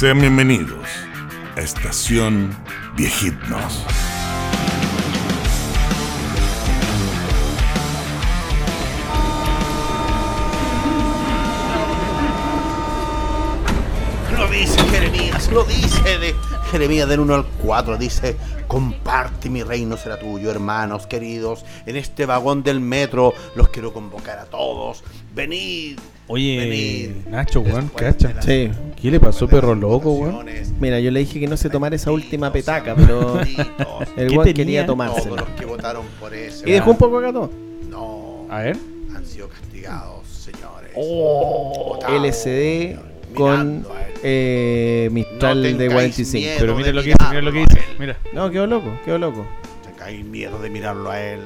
Sean bienvenidos a Estación Viejitnos. Lo dice Jeremías, lo dice de Jeremías del 1 al 4, dice, comparte mi reino será tuyo, hermanos queridos, en este vagón del metro los quiero convocar a todos, venid. Oye. Nacho, weón, cacha. Sí. ¿Qué le pasó, perro loco, weón? Mira, yo le dije que no se tomara esa última petaca, pero el ¿Qué weón quería tomársela. los que votaron por ese. Y dejó un poco acá todo. No, A ver. han sido castigados, señores. Oh. LCD con eh, Mistral No de tengáis 45. miedo. Pero mira lo que dice, mira lo que dice. Mira. No, quedó loco, quedó loco. tengáis miedo de mirarlo a él.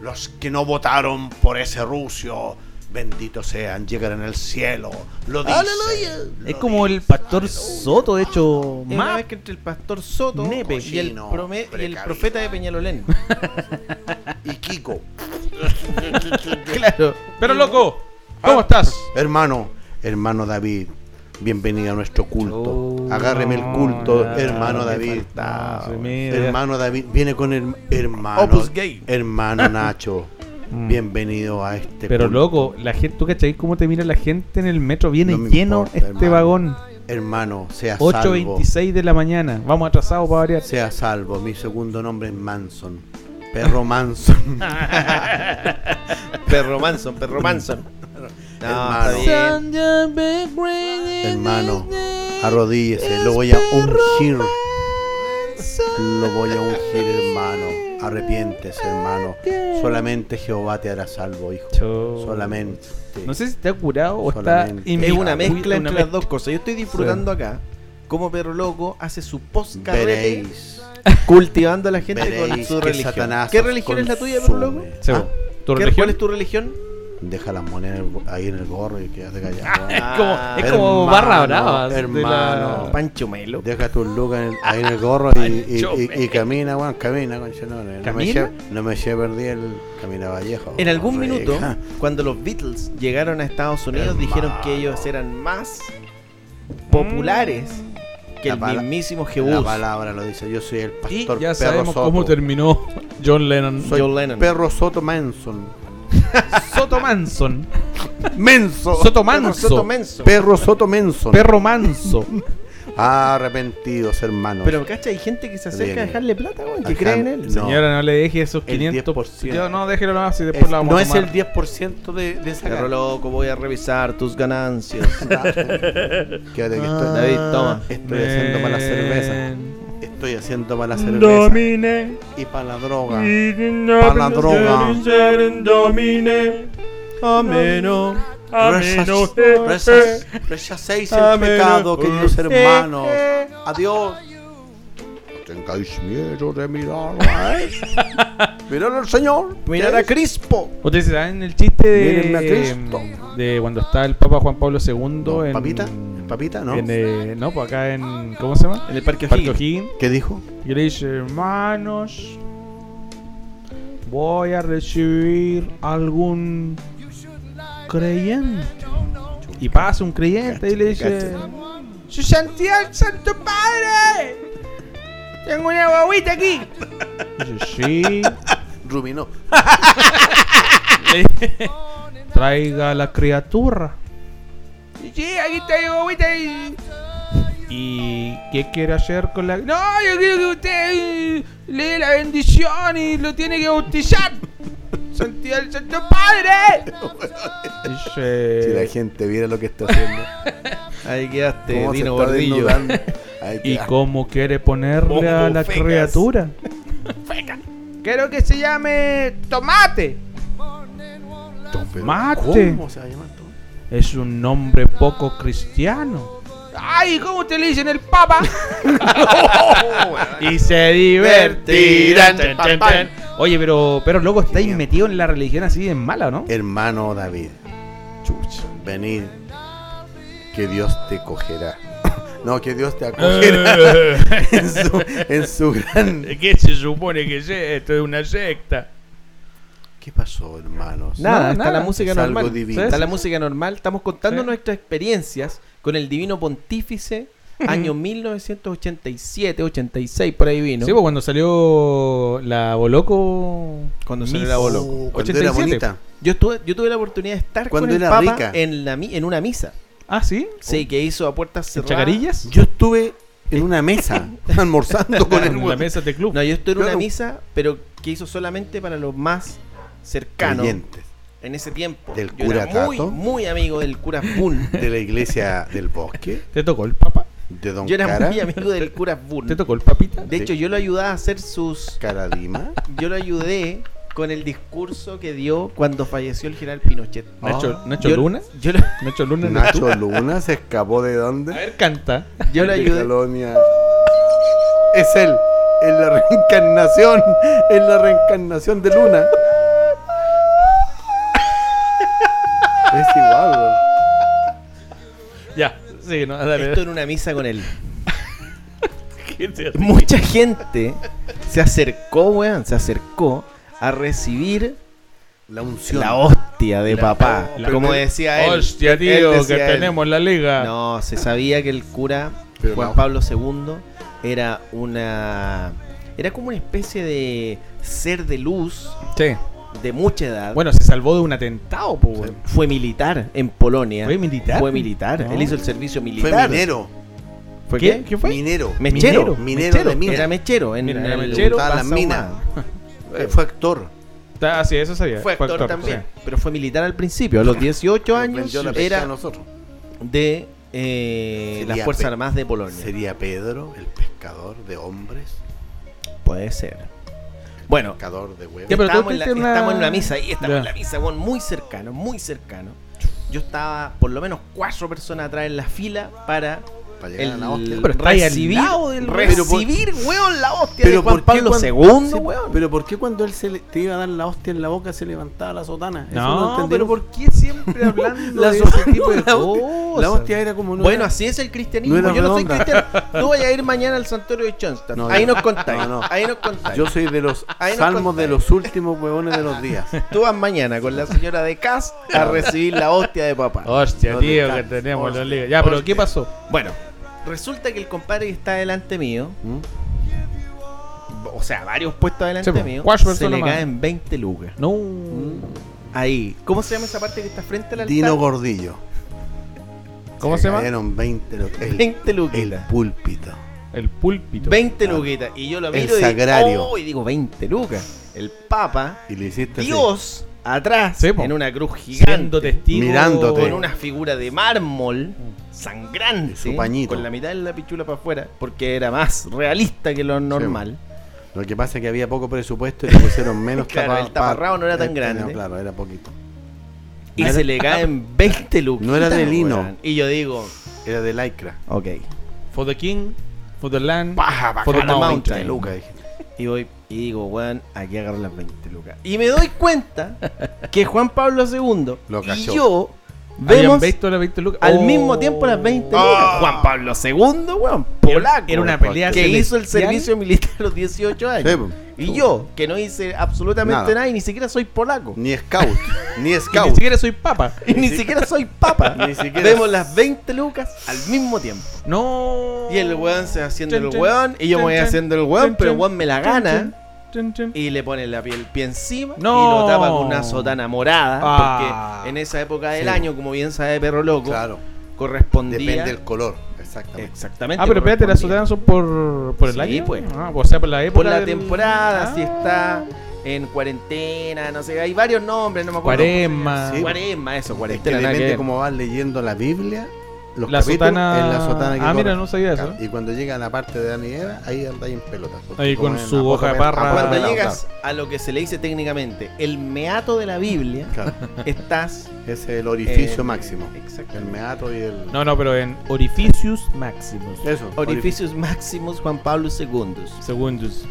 Los que no votaron por ese rucio, benditos sean, llegarán al cielo. Lo dice. lo Es como el pastor aleluya. Soto, de hecho, Es una más. vez que entre el pastor Soto Nepe. y el, prome- y el profeta de Peñalolén. Y Kiko, claro. Pero loco, ¿cómo Ah. estás? hermano, hermano David, bienvenido a nuestro culto. Oh, Agárreme el culto, no, hermano David. Hermano David, viene con el hermano. Opus Gay. Hermano Nacho, Mm. bienvenido a este Pero culto. loco, la gente, ¿tú cachai cómo te mira la gente en el metro? Viene No me lleno importa, este hermano. vagón. Hermano, sea salvo. 8.26 de la mañana. Vamos atrasados para variar. Sea salvo, mi segundo nombre es Manson. Perro Manson. Perro Manson, perro Manson. No, Hermano. Hermano, arrodíllese, lo voy a ungir. Lo voy a ungir, hermano. Arrepiéntese, hermano. Solamente Jehová te hará salvo, hijo. Solamente. No sé si está curado o Solamente. está Es una mezcla entre las dos cosas. Yo estoy disfrutando acá como perro loco hace su post Veréis. cultivando a la gente con Veréis su que religión. Satanás ¿Qué religión es la tuya, perro loco? Ah, ¿Tu ¿Qué- religión? ¿Cuál es tu religión? Deja las monedas ahí en el gorro y quédate callado. Es como, es como barra brava. de hermano. la- Pancho Melo. Deja tus lucas ahí en el gorro y, y- y- y camina, weón, camina, concha, no, no, me ¿Camina? lle- no me lleve perdí el camina Vallejo. En algún minuto, cuando los Beatles llegaron a Estados Unidos, Hermano. dijeron que ellos eran más populares que La el mismísimo La Jebus. palabra lo dice, yo soy el Y pastor ya Perro sabemos Soto. cómo terminó John Lennon. Soy John Lennon. Perro Soto Manson. Soto Manson. Menso. Soto Manso. Soto Menso. Perro Soto Manson. Perro Manso. Arrepentidos, hermanos. Pero, ¿cacha? Hay gente que se acerca a dejarle plata, weón, que Ajá, cree en él. no. Señora, no le deje esos El 500. 10%. Yo, no, déjelo nomás y después Es- la vamos no a es el 10% de, de esa Perro loco, voy a revisar tus ganancias. Quédate que estoy, David, toma. estoy haciendo para la cerveza. Estoy haciendo para la cerveza. Domine. Y para la droga. Para la droga. Domine. Ameno. Ameno. Rechacéis el pecado, queridos hermanos. Adiós. No tengáis miedo de mirarlo a él. Míralo al Señor. Mirar ¿Qué a? Crispo. Ustedes saben el chiste de, de cuando está el Papa Juan Pablo II No, en. ¿Papita? ¿Papita? ¿No? en, eh, no, pues acá en. ¿Cómo se llama? En el Parque O'Higgins. ¿Qué dijo? Y le dice, hermanos, voy a recibir algún creyente. Y pasa un creyente y le dice, su santidad, santo padre, tengo una guaguita aquí. Dice, sí, Ruminó. Le dice, traiga la criatura. Y sí, aquí está mi guaguita y... ¿Y qué quiere hacer con la.? No, yo quiero que usted eh, le dé la bendición y lo tiene que bautizar. Santidad del Santo Padre. Dice. Si la gente viera lo que está haciendo. Ahí quedaste, Dino Gordillo. ¿Y cómo quiere ponerle a la Fecas. criatura? Quiero que se llame Tomate. Tomate. ¿Cómo se va a llamar? Es un nombre poco cristiano. ¡Ay! ¿Cómo te le dicen el Papa? y se divertirán. Oye, pero, pero loco, estáis metidos en la religión así de mala, ¿o no? Hermano David, venid, que Dios te cogerá. No, que Dios te acogerá en, su, en su gran... ¿Qué se supone que es esto? Es una secta. ¿Qué pasó, hermanos? Nada, No, está nada. la música Es normal. Está la música normal. Estamos contando Sí. nuestras experiencias con el divino pontífice Año 1987, 86, por ahí vino. Sí, pues cuando salió la Boloco. Cuando salió la Boloco. Uh, cuando era 87. bonita. Yo, estuve, yo tuve la oportunidad de estar Cuando con el Papa rica. en, la, mi- en una misa. Ah, sí. Sí, que hizo a puertas ¿En cerradas. Chacarillas? Yo estuve en una mesa almorzando con el en la mesa de club. No, yo estuve en una misa, pero que hizo solamente para los más cercanos creyentes en ese tiempo. Del Yo cura era muy, Tato. muy amigo del cura Bull. de la iglesia del bosque, ¿Te tocó el papa? de Don Yo era Cara, muy amigo del cura Bull. ¿Te tocó el papita? De hecho, yo lo ayudaba a hacer sus. Caradima. Yo lo ayudé con el discurso que dio cuando falleció el general Pinochet. Nacho, Ah. Nacho Yo- Luna. Yo lo, Nacho Luna. Nacho Luna se escapó de A dónde? ver, canta. yo lo ayudé. Colonia. Es él, en la reencarnación, en la reencarnación de Luna. Es igual, weón. Ya, sí, no, dale. Esto en una misa con él. Mucha gente se acercó, weón, se acercó a recibir La unción. la hostia de papá. la- como decía él. Hostia, Él tío, que él. tenemos la liga. No, se sabía que el cura Pero Juan no. Pablo II era una. Era como una especie de ser de luz Sí. De mucha edad. Bueno, se salvó de un atentado, weón. fue militar en Polonia. ¿Fue militar? Fue militar. No. Él hizo el servicio Fue militar. minero. ¿Fue ¿Qué? qué? ¿Qué fue? Minero. Mechero. Minero de mina. Era mechero. En, era el- mechero. En las minas. Eh, Fue actor. Ah, sí, eso sabía. Fue actor también. sí. Pero fue militar al principio. A los 18 Nos años vendió la pesca era a nosotros. de eh, las Fuerzas Armadas de Polonia. Sería Pedro, el pescador de hombres, Puede ser. Bueno, de huevos. Ya, pero tú estamos, en la, una- estamos en una misa y estamos Ya. en la misa, weón, muy cercano, muy cercano. Yo estaba por lo menos cuatro personas atrás en la fila para Para llegar a el la hostia. Pero está ahí al recibir, lado del- recibir, weón, la hostia Pero de Juan ¿por qué Pablo cuando- II, Sí, weón. Pero ¿por qué cuando él se le- te iba a dar la hostia en la boca se levantaba la sotana? Eso No, entendí. pero ¿por qué siempre hablando La de ese tipo de la hostia- cosas? La hostia era como no bueno, era- así es el cristianismo. no Yo no soy cristiano. Tú vayas a ir mañana al santuario de Chonsta. No, ahí no. nos contáis. No, no. Ahí nos contáis. Yo soy de los salmos de los últimos huevones de los días. Tú vas mañana con la señora de Cas a recibir la hostia de papá. Hostia, No, tío, que tenemos la hostia, liga. Ya, pero. ¿qué pasó? Bueno, resulta que el compadre que está delante mío, ¿Mm? o sea, varios puestos delante Sí, pues, mío, se le más. caen 20 lucas. No. Ahí. ¿Cómo se llama esa parte que está frente al altar? Dino Gordillo. ¿Cómo se llama? Cayeron 20 lo el, 20 el luquitas. púlpito. El púlpito. 20 Claro. luquitas. Y yo lo El miro y sagrario. digo, oh, y digo 20 lucas. El Papa, Y le hiciste así. Dios, atrás, Sí, en una cruz Siendo gigante, testigo. Mirándote. con una figura de mármol sangrante, Su pañito. con la mitad de la pichula para afuera, porque era más realista que lo normal. Lo que pasa es que había poco presupuesto y le pusieron menos Claro, tapa- el taparrabo no era tan este, grande. claro, era poquito. Y No era- se le caen 20 lucas. No era de lino. Y yo digo, Era de lycra. ok. For the king, for the land. Baja, For the mountain. mountain. Luca, dije. Y voy y digo, weón, aquí agarro las 20 lucas. Y me doy cuenta que Juan Pablo II Lo y yo vemos visto las 20 lucas. al Oh. mismo tiempo las 20 lucas. Ah. Juan Pablo II, weón, polaco. Era una pelea que hizo el celestial. servicio militar a los 18 años. Sí, po. y yo, que no hice absolutamente Nada. nada, y ni siquiera soy polaco. Ni scout. ni Y scout. ni siquiera soy papa. Y ni siquiera soy papa. Ni siquiera- Vemos las 20 lucas al mismo tiempo. No. Y el weón se va haciendo Chun, el chun, weón y yo me voy chun, haciendo el weón, chun, pero el weón me la chun, gana. Y le pone la piel, el pie encima No. y lo tapa con una sotana morada. Ah. Porque en esa época del Sí. año, como bien sabe Perro Loco, Claro. correspondía. Depende del color. Exactamente. Exactamente. Ah, pero espérate, las sotanas son por, por el Sí, año. pues. Ah, o sea, por la época. Por la del- temporada, Ah. si está en cuarentena, no sé, hay varios nombres, no me acuerdo. Cuaresma. Sí. Cuaresma, eso, Es cuarentena, nada que depende cómo vas leyendo la Biblia. Los La capítulos sotana- en la sotana que Ah, mira, no sabía eso. Y cuando llega a la parte de Dani Eva, ahí andáis en pelotas. Ahí con su hoja de parra. Cuando llegas a lo que se le dice técnicamente el meato de la Biblia, Claro, estás. es el orificio Eh, máximo. exacto. El meato y el. No, no, pero en Orificius Maximus. Eso. Orificios Maximus Juan Pablo II. Segundos.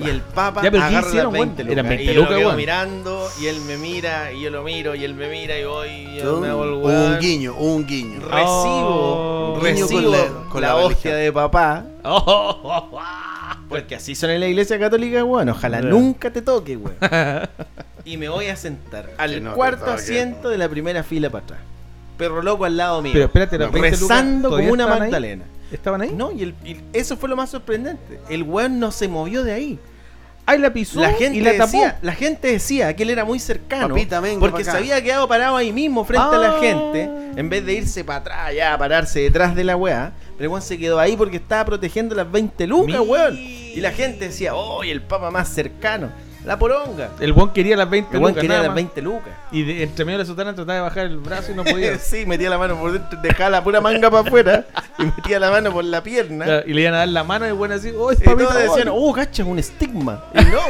Y el Papa Ya, pero ¿qué agarra hicieron, las 20 weón? Eran lucas. 20 y yo lo quedo mirando, y él me mira, y yo lo miro, y él me mira, y voy, y yo Un, me hago el un guiño, un guiño. Recibo, Oh. Guiño recibo con la- con la, la hostia de papá. Oh, Porque así son en la iglesia católica, weón. Ojalá nunca te toque, weón. y me voy a sentar al no cuarto asiento de la primera fila para atrás. Perro loco al lado mío. Pero espérate, las 20 lucas rezando como una ahí. ¿Estaban ahí? No, y, el- y eso fue lo más sorprendente. El weón no se movió de ahí. Ahí la pisó La gente, y la tapó. decía, la gente decía que él era muy cercano. Papita, venga porque se había quedado parado ahí mismo frente a la Ah. gente. En vez de irse para atrás, ya a pararse detrás de la weá. Pero el weón se quedó ahí porque estaba protegiendo las 20 lucas, Mira. weón. Y la gente decía, oh, el papa más cercano. La poronga. El buen quería las 20 El lucas, quería las más. 20 lucas. Y de- entre medio de la sotana trataba de bajar el brazo y no podía. sí, metía la mano por dentro, dejaba la pura manga para afuera y metía la mano por la pierna. Claro, y le iban a dar la mano y el buen así, oh, es Y todos decían, oh". cacha, es un estigma. Y no,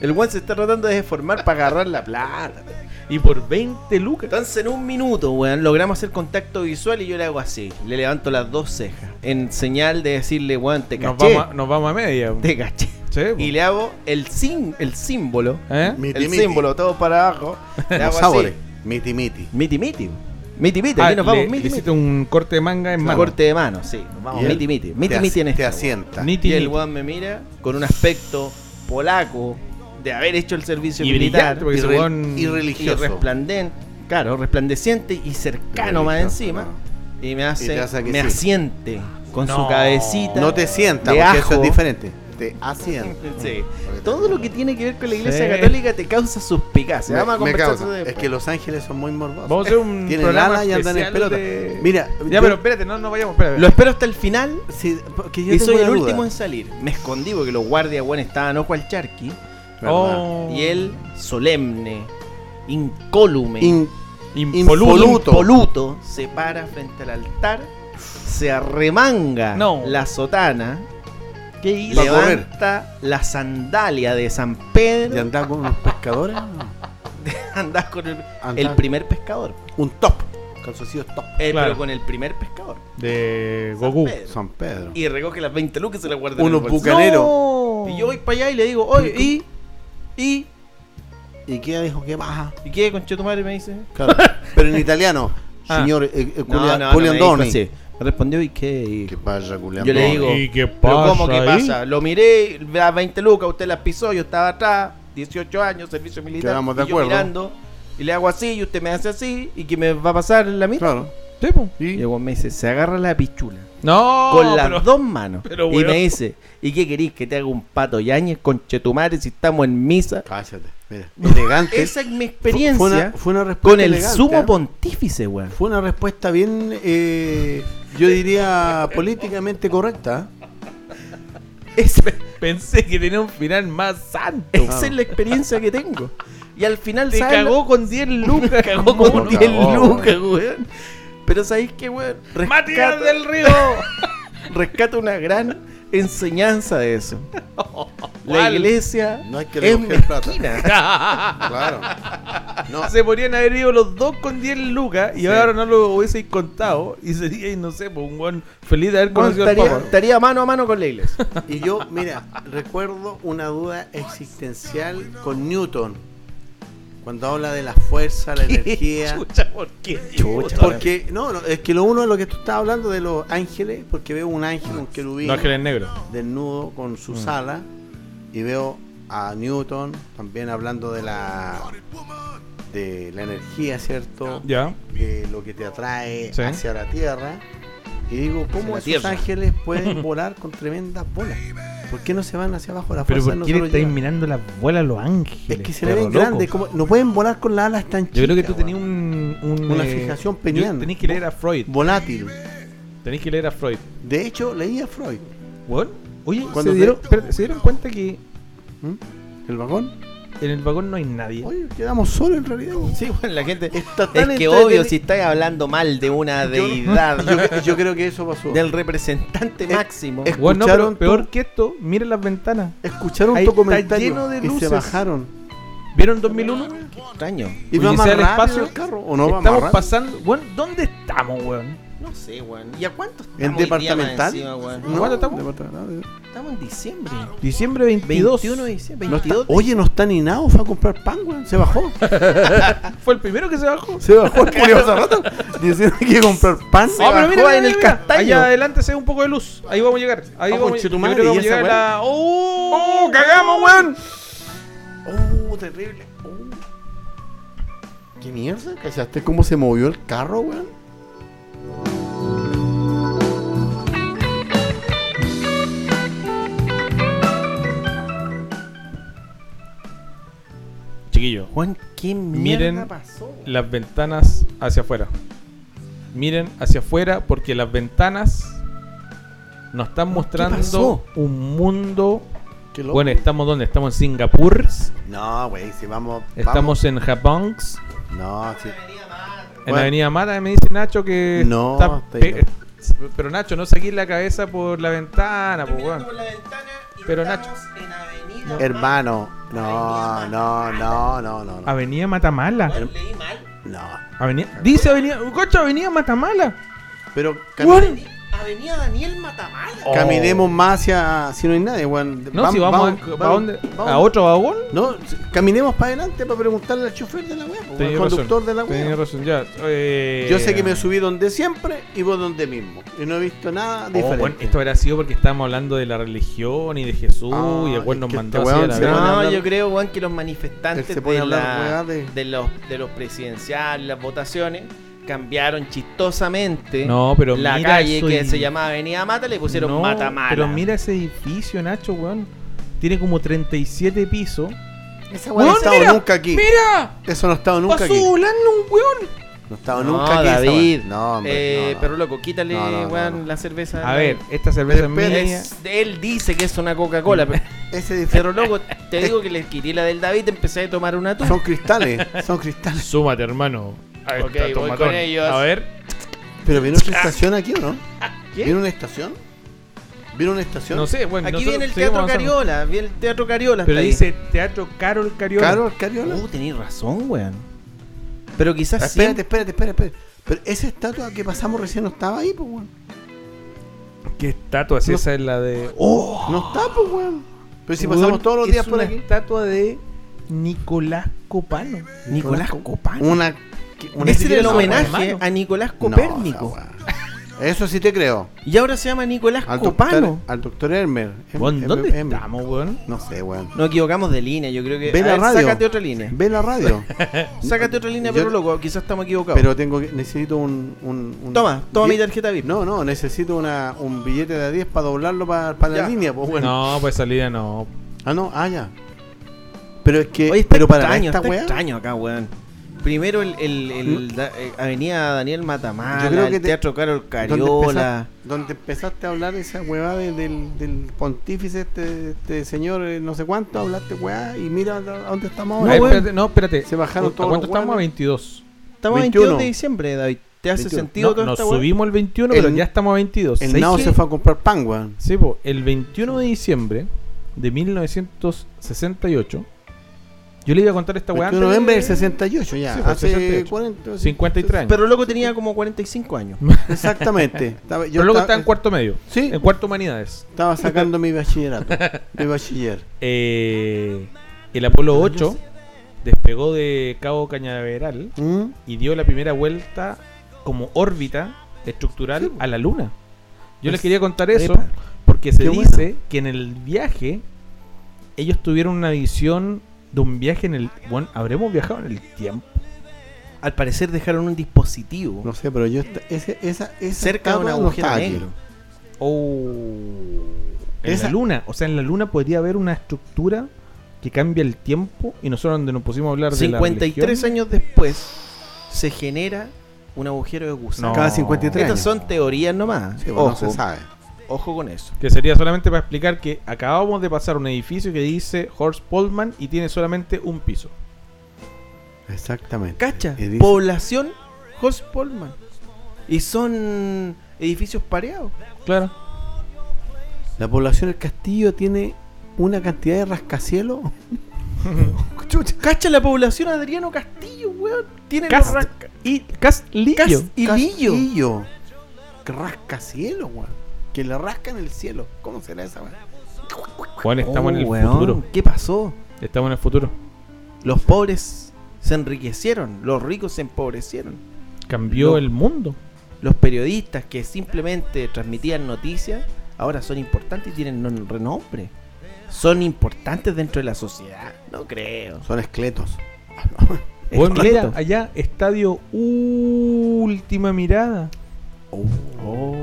el weón se está tratando de deformar para agarrar la plata. Y por 20 lucas. Entonces en un minuto, weón, logramos hacer contacto visual y yo le hago así. Le levanto las dos cejas. En señal de decirle, weón, te Nos caché. vamos, a, nos vamos a media. Te caché. Sí. Y le hago el, sim, el símbolo. ¿Eh? Miti, el miti. símbolo todo para abajo. Le Los hago sabores. así. Miti miti. Miti miti. Miti miti, Ah, aquí nos vamos. le, miti le miti. hiciste un corte de manga en Un mano. corte de mano, sí. Nos vamos miti miti. Miti te miti en Te esta, asienta. Niti, Y el niti. weón me mira con un aspecto polaco de haber hecho el servicio Y militar. brillante, porque Y ese re- weón- y y religioso. resplandente, claro, resplandeciente y cercano más Religioso, encima. Y me hace, te hace que me sí. asiente con No. su cabecita. No te sienta, de porque eso es diferente. Te. Sí. Todo lo que tiene que ver con la iglesia Sí. católica te causa suspicacia. Me- Vamos a me causa. Es que los ángeles son muy morbosos. Vamos a hacer un Tienen programa alas y andan en especial pelota. de- Mira, Ya, yo- pero espérate, no, no vayamos, espérate. Lo espero hasta el final sí, porque yo y soy el duda. último en salir. Me escondí porque los guardias, bueno, estaban ojo al charqui. Oh. Y él, solemne, incólume, In- Impoluto. impoluto. impoluto, se para frente al altar, se arremanga No. la sotana, ¿Qué hizo? Levanta la sandalia de San Pedro, ¿Y andar con unos pescadores? andás con el, el primer pescador. Un top. Calzoncillos top. Eh, Claro. Pero con el primer pescador. De San Goku. Pedro. San Pedro. Y recoge las 20 lucas y se las guarda en Unos el bucaneros. No. Y yo voy para allá y le digo, oye, y, y, ¿Y qué dijo? ¿Qué baja? ¿y qué, conche tu madre? Me dice. Claro. Pero en italiano. Ah. Señor eh, eh, No, Culia- no, no, Julian me dijo Doni. así. Respondió, ¿y qué? Y- ¿Qué pasa, Julian Yo le digo, ¿Y qué ¿Pero cómo pasa que ahí? pasa? Lo miré, las 20 lucas, usted las pisó, yo estaba atrás, 18 años, servicio militar. Quedamos de y yo acuerdo. mirando, y le hago así, y usted me hace así, y que me va a pasar la misma. Claro. Sí, po. Y weón me dice, se agarra la pichula. No. con las pero- dos manos. pero, y me dice, ¿y qué querís? ¿Que te haga un pato yañez con chetumare si estamos en misa? Cállate. Mira. Elegante. Esa es mi experiencia Fue una, fue una respuesta con el elegante, sumo ¿eh? pontífice, weón. Fue una respuesta bien, eh, yo diría, políticamente correcta. Esa, Pensé que tenía un final más santo. esa es la experiencia que tengo. Y al final, Te ¿sabes cagó con 10 lucas. cagó con no 10 cagó, lucas, weón. Pero ¿sabéis qué, weón? Matías Rescata- del Río. rescata una gran enseñanza de eso. La iglesia No hay que es mezquina. Claro. No, Se podrían haber ido los dos con 10 lucas y ahora no lo hubieseis contado y sería, no sé, pues, un buen feliz de haber Bueno, conocido al estaría, Papa. estaría mano a mano con la iglesia. y yo, mira, recuerdo una duda existencial con Newton. Cuando habla de la fuerza, la energía. Chucha, ¿por qué? Chucha, Porque, no, no, es que lo uno es lo que tú estás hablando de los ángeles, porque veo un ángel, un querubín No, Ángeles Negros. desnudo con su Mm. sala, y veo a Newton también hablando de la de la energía, ¿cierto? Ya. De lo que te atrae Sí. hacia la tierra. Y digo, ¿cómo esos tierra. ángeles pueden volar con tremendas bolas? ¿Por qué no se van hacia abajo? La Pero fuerza ¿por no qué le estáis mirando las bolas a los ángeles? Es que se le ven grandes, como, no pueden volar con las alas tan chicas. Yo creo que tú tenías un, un, Una eh, fijación peniana. Tenés que leer a Freud. Volátil. Tenés que leer a Freud. De hecho, leí a Freud. Bueno, oye, ¿se te- dieron, espérate, ¿se dieron cuenta que ¿Mm? ¿El vagón? en el vagón no hay nadie? Oye, quedamos solos en realidad. weón. Sí, bueno, la gente. Está Es tan que entreteni- obvio, si estáis hablando mal de una deidad, Yo, cre- yo creo que eso pasó. del representante Es- máximo. es- Bueno, no, pero escucharon peor tú- que esto, miren las ventanas. Escucharon Ahí tu está comentario lleno de y se luces. bajaron. ¿Vieron 2001? extraño. ¿Y va más rápido espacio. el carro o no va más estamos rápido? pasando. Bueno, ¿dónde estamos, weón? No sé, weón. ¿Y a cuánto estamos ¿En departamental? encima? ¿En cuánto estamos? departamental. Estamos en diciembre. Diciembre 22. 21 de diciembre. No está- 22 oye, no está ni nada, fue a comprar pan, weón. Se bajó. Fue el primero que se bajó. Se bajó el hace rato. Diciendo que quiere comprar pan. Se bajó en el castaño. Allá adelante se ve un poco de luz. Ahí vamos a llegar. Ahí Ah, vamos, yo madre, creo que vamos a ¿y esa llegar a la. ¡Oh! ¡Oh, cagamos, weón! Oh, terrible. Oh. ¿Qué mierda? ¿Cachaste cómo se movió el carro, weón? Juan, ¿qué mierda Miren pasó? las ventanas hacia afuera. Miren hacia afuera porque las ventanas nos están mostrando un mundo. Qué loco. Bueno, estamos donde? Estamos en Singapur, No, güey, si vamos. estamos en Japón, No, sí. en Bueno. la Avenida Mata. Me dice Nacho que No, está pe-. Pero Nacho, no saquís la cabeza por la ventana, pues, weón. Por la ventana y Pero, Nacho. en Hermano, no, no, no, no, no. no. Avenida Matamala. Mal. No. Avenida, dice Avenida, cocha, Avenida Matamala. Pero Weón. Avenida Daniel Matamala. Oh. caminemos más hacia. Si no hay nadie, weón. No, si vamos, a, ¿a dónde? vamos. ¿A otro vagón? No, caminemos para adelante para preguntarle al chofer de la web, al conductor razón. de la Tenía web. razón, ya. Eh, Yo sé que me subí donde siempre y vos donde mismo. Y no he visto nada Oh, diferente. bueno, esto habrá sido porque estábamos hablando de la religión y de Jesús Ah, y el weón nos mandó este a weón la No, hablar- yo creo, Juan, que los manifestantes de, la- weá de- de los, de los presidenciales, las votaciones, cambiaron chistosamente No, pero la mira calle que se llamaba Avenida Mata, le pusieron No, Matamala. Pero mira ese edificio, Nacho, weón. Tiene como 37 pisos. Esa weá no ha Weón, estado mira, nunca aquí. ¡Mira! Eso no ha estado nunca Pasó aquí. volando un weón. No ha estado No, nunca aquí. David. No, hombre. Eh, no, no. Pero loco, quítale, No, no, no, weón, no. la cerveza. A ver, esta cerveza es mía. Es- él dice que es una Coca-Cola, pero, Ese edificio. pero loco, te digo que le quité la del David y empecé a tomar una tú. Son cristales. Son cristales. Súmate, hermano. Ahí Ok, está, voy con ellos. A ver, Pero viene otra estación aquí o no? ¿Qué? ¿Viene una estación? ¿Viene una estación? no sé, bueno. Aquí viene el Teatro. Cariola, viene el Teatro Cariola. Pero dice Teatro Carol Cariola. ¿Carol Cariola? Oh, tenéis razón, weón. Pero quizás Ah, sí. espérate, espérate, espérate, espérate. Pero esa estatua que pasamos recién no estaba ahí, pues, weón. ¿Qué estatua es No. esa? Es la de. No está, pues, weón. Pero si Weón, pasamos todos los es días por una aquí. estatua de Nicolás Copano. Nicolás Copano. Una. Una Ese era el homenaje a Nicolás Copérnico. Eso sí te creo. y ahora se llama Nicolás Al Copano. doctor, al doctor Hermer. Em- em- ¿Dónde em- estamos, weón? No sé, weón. Nos equivocamos de línea, yo creo que. Ve a la ver, radio. Sácate otra línea. Ve la radio. Sácate otra línea, Yo- pero loco, quizás estamos equivocados. Pero tengo que, necesito un, un, un- toma, toma mi tarjeta VIP. No, no, necesito una, un billete de 10 para doblarlo para la Ya. línea, pues bueno. No, pues salida no. Ah, no, ah, ya. Pero es que, Oye, está pero para extraño, esta está weá, extraño acá, weón. Primero el, el, el da- eh, Avenida Daniel Matamala, Yo creo que el te- Teatro Carol donde, Cariola. empezaste, donde empezaste a hablar esa weá de- del, del pontífice, este, este señor, eh, no sé cuánto, hablaste weá, y mira a dónde estamos No, ahora. espérate, no, espérate. Se bajaron ¿A todos cuánto los estamos? A weones. 22. Estamos a 21. 22 de diciembre, David. ¿Te hace 21. sentido No, toda nos subimos el 21, El- pero ya estamos a 22. El ¿Sabes Nao qué? se fue a comprar pan, weón. Sí, po, el 21 de diciembre de 1968. Yo le iba a contar esta weá 21 de antes noviembre del de- 68, ya. Sí, pues, hace 68. 40, 53 años. Pero loco tenía como 45 años. Exactamente. Estaba- yo Pero luego estaba- en cuarto medio. Sí, En cuarto humanidades. estaba sacando mi bachillerato. mi bachiller. Eh, el Apolo 8 despegó de Cabo Cañaveral ¿Mm? y dio la primera vuelta como órbita estructural Sí, a la Luna. Yo les Es- quería contar eso Epa. porque se Qué dice que en el viaje ellos tuvieron una visión de un viaje en el... Bueno, ¿habremos viajado en el tiempo? Al parecer dejaron un dispositivo No sé, pero yo esta- ese, esa, esa cerca de un estatua no agujero negro. Oh, en Esa- la Luna. O sea, en la Luna podría haber una estructura que cambia el tiempo y nosotros donde nos pusimos a hablar de la 53 religión, años después se genera un agujero de gusano. No. Cada 53 Estas años. son teorías nomás. Sí, pues, ojo, no se sabe. Ojo con eso. Que sería solamente para explicar que acabamos de pasar un edificio que dice Horst Polman y tiene solamente un piso. Exactamente. Cacha, población Horst Polman. Y son edificios pareados. Claro. La población del castillo tiene una cantidad de rascacielos. Cacha la población Adriano Castillo, weón. Tiene los Cast rasca- y Castillo. Cast- Y Lillo. Castillo. Que rascacielos, weón. Que le rascan el cielo. ¿Cómo será esa weón? Bueno, estamos en el Oh, weón, futuro. ¿Qué pasó? Estamos en el futuro. Los pobres se enriquecieron, los ricos se empobrecieron. Cambió el mundo. Los periodistas que simplemente transmitían noticias ahora son importantes y tienen renombre. Son importantes dentro de la sociedad. No creo. Son esqueletos. Bueno, mira, allá, estadio Última Mirada. Oh.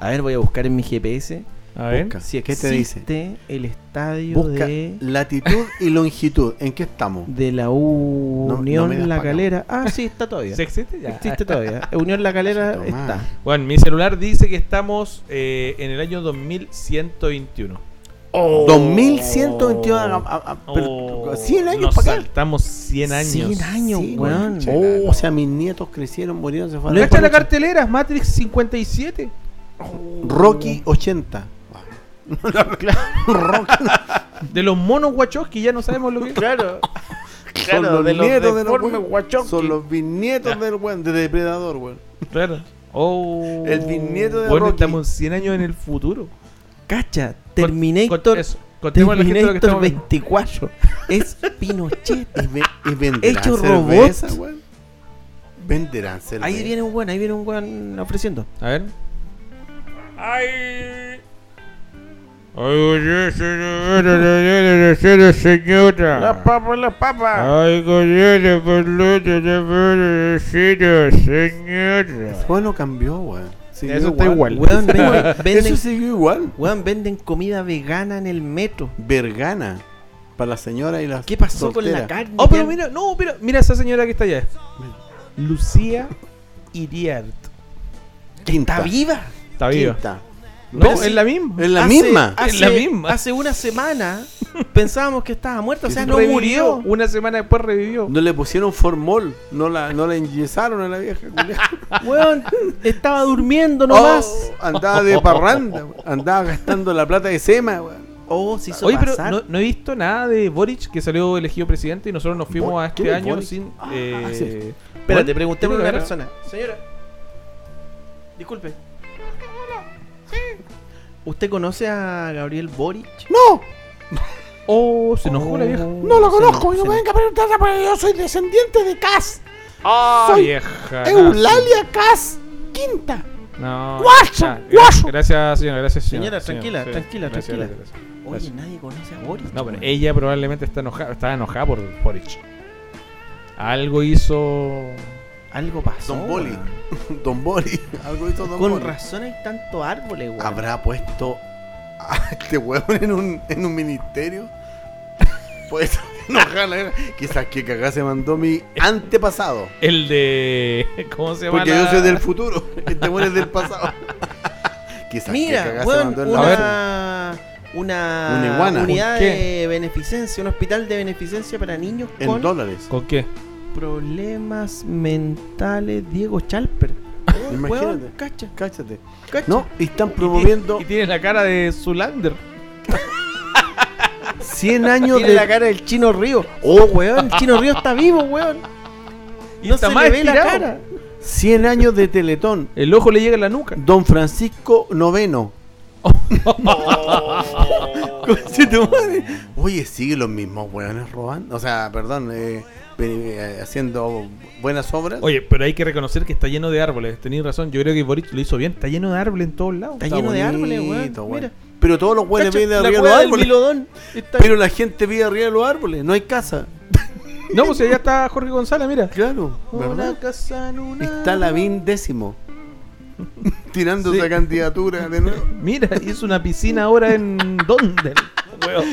A ver, voy a buscar en mi GPS A ver. Busca. Si ¿Qué te dice? existe el estadio Busca de, latitud y longitud. ¿En qué estamos? de la no Unión La. Calera. Ah, sí, está todavía. ¿Sí existe? Ya. Existe todavía. Unión La Calera está. Bueno, mi celular dice que estamos eh, en el año 2121. 2121. a- a- a- pero- Oh, 100 años nos para acá. saltamos 100 años. 100 años, Sí, weón. Oh, o sea, mis nietos crecieron, murieron, se fueron. ¿No la cartelera? Matrix 57. Rocky 80. De los monos Wachowski, ya no sabemos lo que es. Claro. Son los de los nietos de los weón. Wachowski. Son los bisnietos del weón, de Depredador, weón. Claro. Oh. El bisnieto de Bueno, Rocky. estamos 100 años en el futuro. Cacha, Con- Terminator. con eso. Contemos la gente lo que Terminator estamos viendo. 24. Es Pinochet. Hecho cerveza, robot. weón. Venderán cerveza. Ahí viene un buen, ahí viene un buen ofreciendo. A ver. Ay. Ay, señora, señora, señora. papa, la papa. Ay, peluche, de señora, señora. Bueno, cambió, weón. Siguió Eso está igual. Weón, venden, Eso siguió igual. weón, venden comida vegana en el metro. Vergana. Para la señora y las ¿Qué pasó con la carne? Oh, pero mira, no, mira, mira esa señora que está allá. Lucía Iriart. Quinta. Está viva. Está viva. Quinta. No, Pero es la misma. Es la Hace- misma. Hace, Es la misma. Hace una semana pensábamos que estaba muerta, o sea, no Revivió. murió. Una semana después revivió. No le pusieron formol. No la, no la enyesaron a la vieja. Weón, estaba durmiendo nomás. Oh, andaba de parranda. Andaba gastando la plata de Sema, weón. Oh, se hizo Oye, pero no, no he visto nada de Boric que salió elegido presidente y nosotros nos fuimos a este ¿quién es año Boric? sin. Ah, eh, sí. Espérate, preguntémosle a una persona. Señora. Disculpe. ¿Usted conoce a Gabriel Boric? No, Oh, se enojó la vieja. no lo conozco. no- Y no me no- venga a preguntar porque yo soy descendiente de Cas. Ah, Soy vieja. Eulalia Cas Quinta. No. Guaso, ya, guaso. Gracias, señora. Gracias, señora. Señora, tranquila, Sí, tranquila, gracias, tranquila. gracias, gracias. Oye, nadie conoce a Boric. No, pero ella probablemente está enojada, está enojada por Boric. Algo hizo. Algo pasó. Don Boli. weón. Don Boli. Algo hizo Don Con Boli. razón hay tantos árboles, weón. ¿Habrá puesto a este hueón en un, en un ministerio? Pues vieja. Quizás que cagá se mandó mi antepasado. El de. ¿Cómo se llama? Porque la- yo soy del futuro. Este hueón es del pasado. Quizás que Mira, cagá se weón, mandó en la una, una, Una iguana. unidad de beneficencia, un hospital de beneficencia para niños En con dólares. ¿Con qué? Problemas mentales. Diego Chalper. Imagínate. weón, cacha, Cáchate. cacha. No, y están Y promoviendo tiene- Y tiene la cara de Zulander. 100 años Tiene la de. cara del Chino Río. Oh, weón, el Chino Río está vivo, weón. Y no está se más le ve la cara. 100 años de Teletón. El ojo le llega a la nuca. Don Francisco Noveno. Oye, sigue los mismos weones robando. O sea, perdón, eh, haciendo buenas obras. Oye, pero hay que reconocer que está lleno de árboles. Tenéis razón, yo creo que Boric lo hizo bien. Está lleno de árboles en todos lados. Está lleno de árboles, weón. bonito, Mira. Pero todos los viven la arriba de los árboles. Milodón está Pero la gente vive arriba de los árboles, no hay casa. No, pues allá está Jorge González, mira. Claro, Una casa en una- Está Lavín décimo. Tirando Sí. esa candidatura de nuevo. Mira, hizo una piscina ahora en. ¿Dónde? Weón.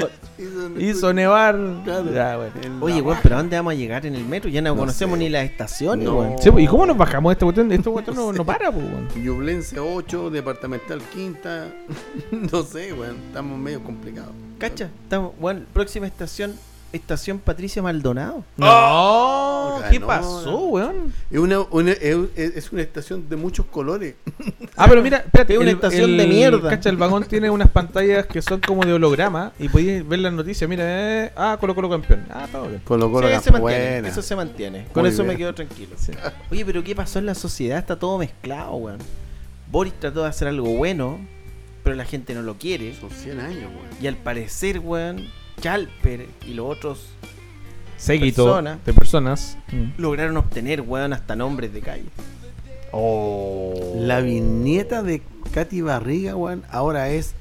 Hizo nevar. Claro. Ya, bueno. En Oye, weón, pero ¿a dónde vamos a llegar en el metro? Ya no, No conocemos sé. ni las estaciones, No. Sí, pues, ¿Y cómo nos bajamos de esta cuestión? Esta cuestión no, no para, pues, weón. Ñublense 8, departamental quinta. no sé, weón. Estamos medio complicados. ¿Cacha? Estamos, weón, próxima estación, estación Patricia Maldonado. No, ¿qué ganó. pasó, weón? Es una, una- es, una estación de muchos colores. Ah, pero mira, espérate. Es una estación de mierda. Cacha, el vagón tiene unas pantallas que son como de holograma y podéis ver las noticias. Mira, eh, ah, Colo Colo campeón. Ah, todo bien. Colo Sí, Colo se mantiene, buena. eso se mantiene. Con Muy eso me quedo tranquilo. Oye, pero ¿qué pasó en la sociedad? Está todo mezclado, weón. Boris trató de hacer algo bueno, pero la gente no lo quiere. Son 100 años, weón. Y al parecer, weón, Chalper y los otros Seguito Persona. de personas. Mm. lograron obtener, weón, hasta nombres de calle. La viñeta de Katy Barriga, weón, ahora es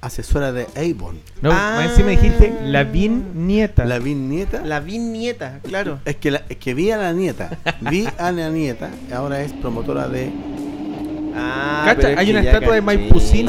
asesora de Avon. No, Ah. encima dijiste la Vin nieta. La viñeta La nieta, claro. es que, la, es que vi a la nieta. Vi a la nieta. Ahora es promotora de. Ah, Cacha, hay una estatua de caché.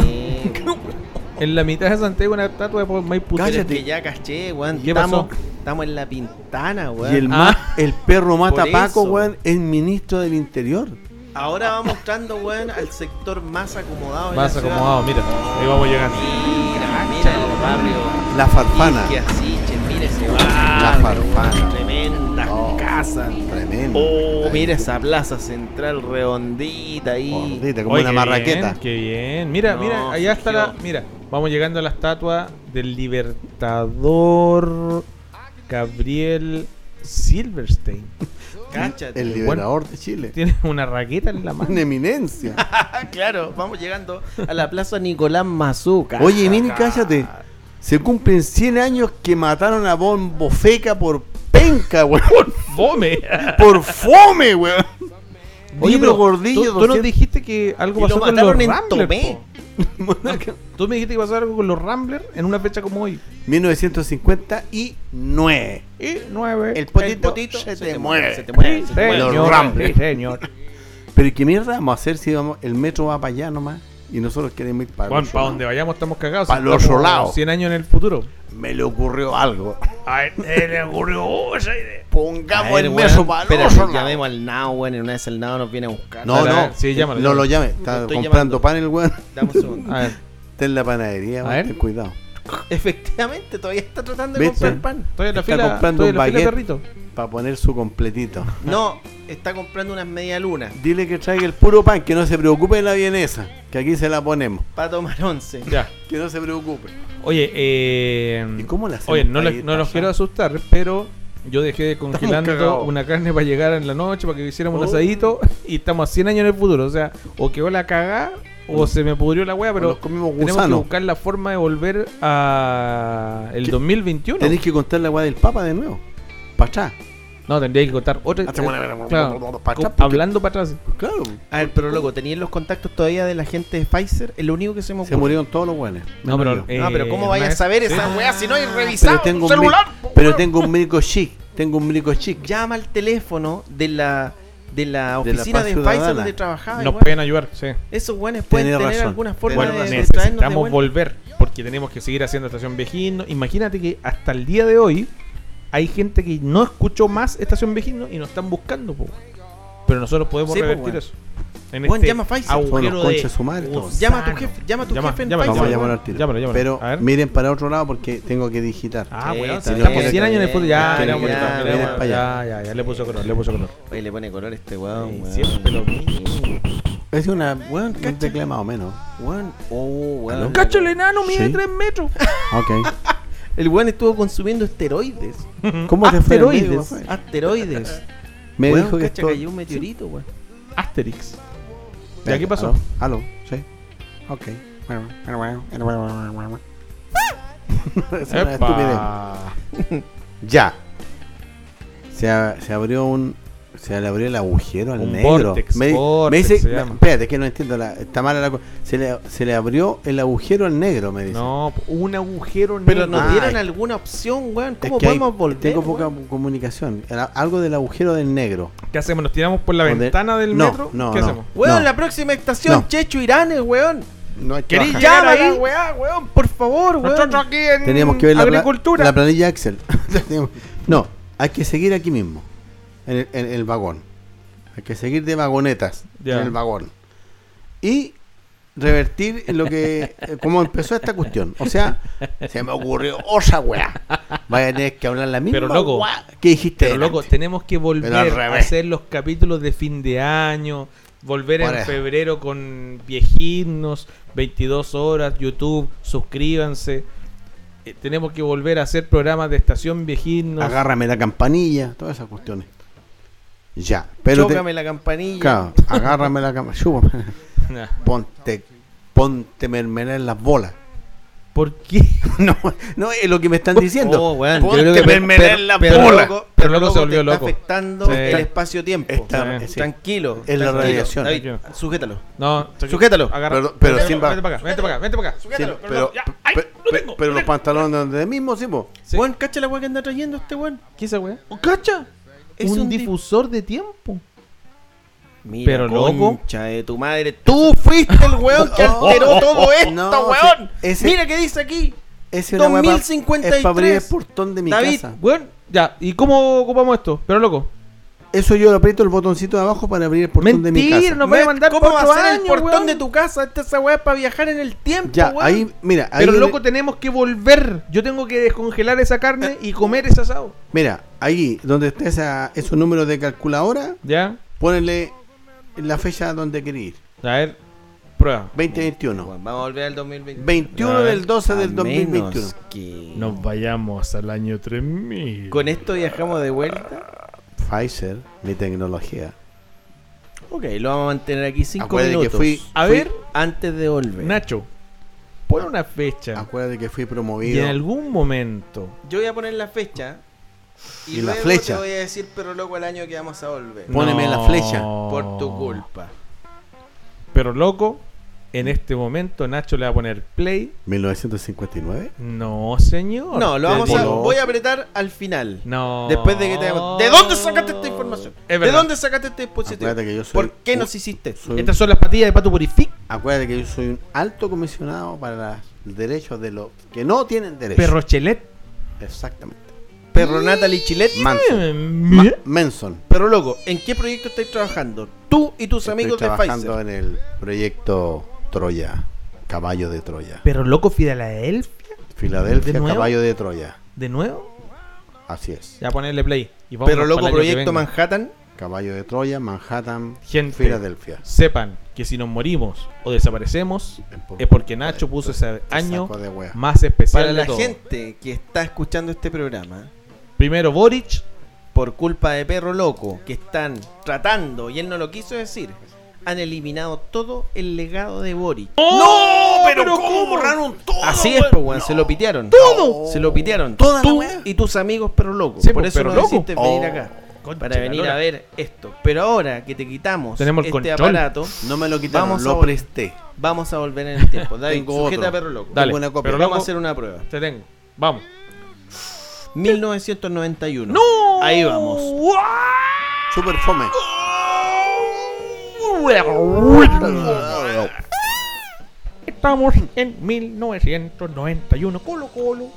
En la mitad de Santiago una estatua de Maipú. Cállate. Que ya caché, weón. ¿Qué estamos, pasó? estamos en la pintana, weón. Y el, Ah. ma- el perro mata Por Paco, eso. weón, es ministro del interior. Ahora va mostrando, weón, al sector más acomodado. de Más ciudad. acomodado, mira. Ahí vamos llegando. Mira, mira el barrio. La farfana. Que así, che, mira ese barrio. La farfana. Tremendas Oh, casas. Tremendo. Oh, mira esa plaza central redondita ahí. Gordita, como Oye, una qué marraqueta. bien, qué bien. Mira, No, mira, allá está la. Sergio. Mira, vamos llegando a la estatua del libertador Gabriel Silverstein. Cáchate. El liberador de Chile. Tiene una raqueta en la mano. Una eminencia. Claro, vamos llegando a la plaza Nicolás Mazuca. Oye, Mini, cállate. Se cumplen 100 años que mataron a Bombo Feca por penca, weón. ¡Fome! Por fome, weón. Oye, pero gordillo, tú, tú nos 200. dijiste que algo Y lo pasó con los mataron en Ramblers. Tomé. po. Tú me dijiste que pasó algo con los Ramblers en una fecha como hoy. 1959. Y nueve. El potito, El potito se, te muere. Se te muere. se te muere. Los Señor, Ramblers. sí, señor. Pero ¿y qué mierda vamos a hacer si vamos, el metro va para allá nomás? Y nosotros queremos ir para Juan, para donde vayamos estamos cagados. Pa' el otro lado. 100 años en el futuro. Me le ocurrió algo. A él le ocurrió esa idea. Pongamos el metro para el espérate, otro lado. llamemos al Nao, weón. En una vez el Nao nos viene a buscar. No, no. sí, llámalo, no lo llame. Está comprando llamando. pan el weón. Dame un segundo. A ver, Está en la panadería, A weón, ver. ten cuidado. Efectivamente, todavía está tratando de comprar pan. en la Está fila, comprando un la fila, baguette. perrito. Para poner su completito. No, está comprando unas media luna Dile que traiga el puro pan, que no se preocupe de la vienesa. Que aquí se la ponemos. para tomar once. Ya. Que no se preocupe. Oye, eh. ¿Y cómo la hacemos Oye, no, para le- ir no los quiero asustar, pero yo dejé congelando una carne para llegar en la noche, para que hiciéramos un Oh. asadito, y estamos a 100 años en el futuro. O sea, o quedó la cagada, o se me pudrió la wea, Pero tenemos que buscar la forma de volver a el ¿Qué? 2021. Tenéis que contar la weá del Papa de nuevo. Para atrás. No, tendría que contar otra. Eh, claro, para atrás, hablando para atrás. Claro. A ver, pero loco, ¿tenían los contactos todavía de la gente de Pfizer? Es lo único que se me Se ocurre. murieron todos los buenos. No, pero, yo. Ah, pero ¿cómo eh, vayas a saber esa weá si no hay revisado pero tengo un un mi- celular? pero tengo un médico chic. Tengo un médico chic. Llama al teléfono de la de la De la oficina de. Pfizer donde trabajaba. Nos igual. pueden ayudar, sí. Esos weones pueden Tenés tener razón. alguna forma Tenés de, Necesitamos volver porque tenemos que seguir haciendo Estación Vejino. Imagínate que hasta el día de hoy hay gente que no escuchó más Estación Vejino y nos están buscando, po. pero nosotros podemos Sí, po, revertir eso. En Juan, este llama a Pfizer. Agujero bueno, de su madre, llama a tu jefe, llama a tu llama, jefe en Pfizer. Vamos a llamar al tiro. Llámalo, llámalo. Pero miren para otro lado porque tengo que digitar. Ah, bueno, este, si estamos 100 años después. Ya, ya, ya, ya, ya, le puso color, le puso color. Oye, le pone color este weón, weón. Siempre lo. Es una, weón, un tecla más o menos. Weón, oh, weón. Cacho el enano mide 3 metros. Ok. El weón estuvo consumiendo esteroides. ¿Cómo te fue? Asteroides. Asteroides. Me dijo que. Cacha cayó un meteorito, weón. Asterix. ¿Ya qué pasó? ¿Aló? ¿Aló? Sí. Ok. es una. Ya. Se, a- se abrió un. Se le abrió el agujero al Un negro. vortex, me, dice. me- espérate, que no entiendo. La, está mala la cosa. Se le, se le abrió el agujero al negro, me dice. No, un agujero negro. Pero nos Ah, dieron alguna opción, weón. Es ¿Cómo que hay- podemos volver? Tengo poca weón? comunicación. Algo del agujero del negro. ¿Qué hacemos? ¿Nos tiramos por la Donde- ventana del No, metro? no, ¿Qué no. hacemos? Weón, No. la próxima estación, No. Checho Iranes, weón. No hay que ¿Querés bajar. llegar Llama a la ahí? weá, weón, por favor, weón. Nosotros aquí en Teníamos que ver la, pla- agricultura. la planilla Excel. no, hay que seguir aquí mismo. En el, en el vagón. Hay que seguir de vagonetas en el vagón. Y revertir en lo que. eh, como empezó esta cuestión. O sea, se me ocurrió otra weá. Vaya a tener que hablar la misma Pero, loco, weá que dijiste. Pero loco, tenemos que volver a hacer los capítulos de fin de año, volver Por en eso. febrero con viejinos, 22 horas, YouTube, suscríbanse. Eh, tenemos que volver a hacer programas de estación viejinos. Agárrame la campanilla, todas esas cuestiones. Ya, pero. te- Chócame la campanilla. claro, agárrame la campanilla. Nah. Ponte. Ponte mermelada en las bolas. ¿Por qué? No, no es lo que me están diciendo. Oh, weón, yo Ponte creo que mermelada per- en la pero bola. loco- Pero loco se te volvió está loco. afectando Sí. el espacio-tiempo. Está- Sí. Tranquilo. Es la radiación. David, sujétalo. No, Sujétalo. Agarra. Pero- pero vente, sin para acá, vente para acá, vente para acá. Sí, Sujétalo, pero, ya, ay, lo tengo, pero lo los pantalones de mismo, sí, po. Sí. Weón, cacha la weá que anda trayendo este weón. ¿Qué es esa weá? ¡Cacha! Es un, un di- difusor de tiempo. Mira, Pero loco. concha de tu madre. Tú fuiste el weón que alteró todo esto, No, weón. ese- Mira qué dice aquí. Ese es una weá pa- 2053. Es para abrir el portón de mi David, casa. Bueno, ya. ¿Y cómo ocupamos esto? Pero loco. Eso yo lo aprieto el botoncito de abajo para abrir el portón de mi casa. no voy a mandar ¿Cómo va a ser el portón weón? de tu casa? Esta esa weá es para viajar en el tiempo, Ya, weón. ahí, mira, ahí Pero loco, le- tenemos que volver. Yo tengo que descongelar esa carne y comer ese asado. mira, ahí donde está esa, esos números de calculadora, ¿Ya? ponele la fecha donde quería ir. A ver, prueba. 2021. Bueno, vamos a volver al 2020. 21 A ver. del 12 A del 2021. menos que- Nos vayamos al año 3000. Con esto viajamos de vuelta. Pfizer, mi tecnología. Ok, lo vamos a mantener aquí 5 Acuérdate que minutos. fui- A fui- ver, Antes de volver. Nacho, pon una fecha. Acuérdate que fui Y promovido. en algún momento. Yo voy a poner la fecha. Y, Y la flecha. te voy a decir, pero loco, el año que vamos a volver. Póneme la flecha. Por tu culpa. Pero loco, en este momento Nacho le va a poner play. 1959. No, señor. No, lo vamos a. Voy a apretar al final. No. Después de que te ¿De dónde sacaste esta información? Es ¿De dónde sacaste este dispositivo? Acuérdate que yo soy ¿Por qué un- nos hiciste Estas son las patillas de Pato Purific. Acuérdate que yo soy un alto comisionado para los derechos de los que no tienen derechos. Perro Chelet. Exactamente. Perro Natalie Chilet. Manson. Ma- Ma- Manson. Pero loco, ¿en qué proyecto estáis trabajando? Tú y tus amigos Estoy de trabajando Pfizer. en el proyecto Troya. Caballo de Troya. Pero loco, Filadelfia. Filadelfia. Caballo de Troya. ¿De nuevo? Así es. Ya ponerle play. Y Pero loco, proyecto. Manhattan. Caballo de Troya, Manhattan, Gente. Filadelfia. Sepan que si nos morimos o desaparecemos es porque Nacho puso ese año más especial Para de la todo. gente que está escuchando este programa, Primero Boric, por culpa de Perro Loco, que están tratando, y él no lo quiso decir, han eliminado todo el legado de Boric. ¡No! ¿Pero cómo? borraron todo? Así es, pues, weón, se lo pitearon. ¡Todo! Se lo pitearon. Toda Tú y tus amigos Perro Loco. Sí, por pues, eso no Loco. decidiste venir Oh. acá. Concha Para venir a ver esto. Pero ahora que te quitamos Tenemos este control. aparato, No me lo quitaron, Vamos a lo presté. vamos a volver en el tiempo. David, sujeta otro. a Perro Loco. Dale. Tengo una copia. Pero Vamos loco, a hacer una prueba. te tengo. Vamos. 1991. ¡No! Ahí vamos. Super fome. Estamos en 1991. Colo Colo.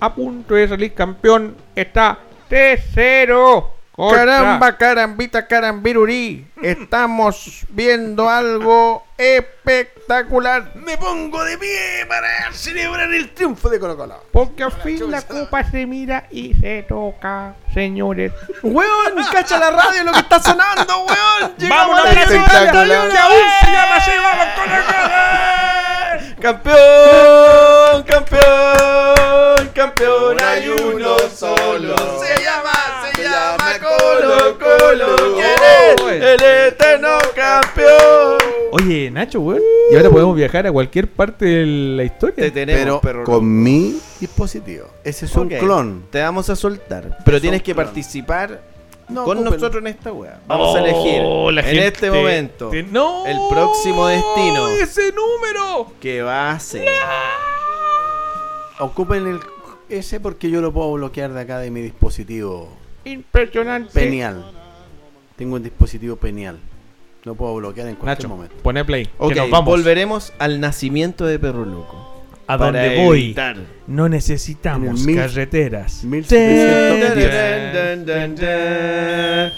A punto de salir campeón. Está 3-0. Contra- Caramba, carambita, carambirurí. Estamos viendo algo espectacular. Me pongo de pie para celebrar el triunfo de Colo Colo. Porque al fin la copa se mira y se toca, señores. Weón, cacha la radio lo que está sonando, weón. ¡Vamos a la espectacular! 91, ¡Que aún se llama así! ¡Vamos con la Campeón, campeón, campeón, hay uno solo. Se Colo Colo. ¿Quién es? El eterno campeón. Oye, Nacho, weón. Y ahora podemos viajar a cualquier parte de la historia. Te tenemos, Pero perro con loco. mi dispositivo. Ese es un clon. Te vamos a soltar, pero Es tienes que clon. participar No, con ocupen- nosotros en esta wea. Vamos a elegir Oh, la en gente este momento te- ¡No! el próximo destino. ¡Ese número! que va a ser. Ocupen el ese porque yo lo puedo bloquear de acá de mi dispositivo Impresionante. penial. Tengo un dispositivo penial. Lo puedo bloquear en cualquier Nacho, momento. pone play. Ok, que nos vamos. volveremos al nacimiento de Perro Loco. A donde voy. evitar. No necesitamos mil- carreteras. 1710.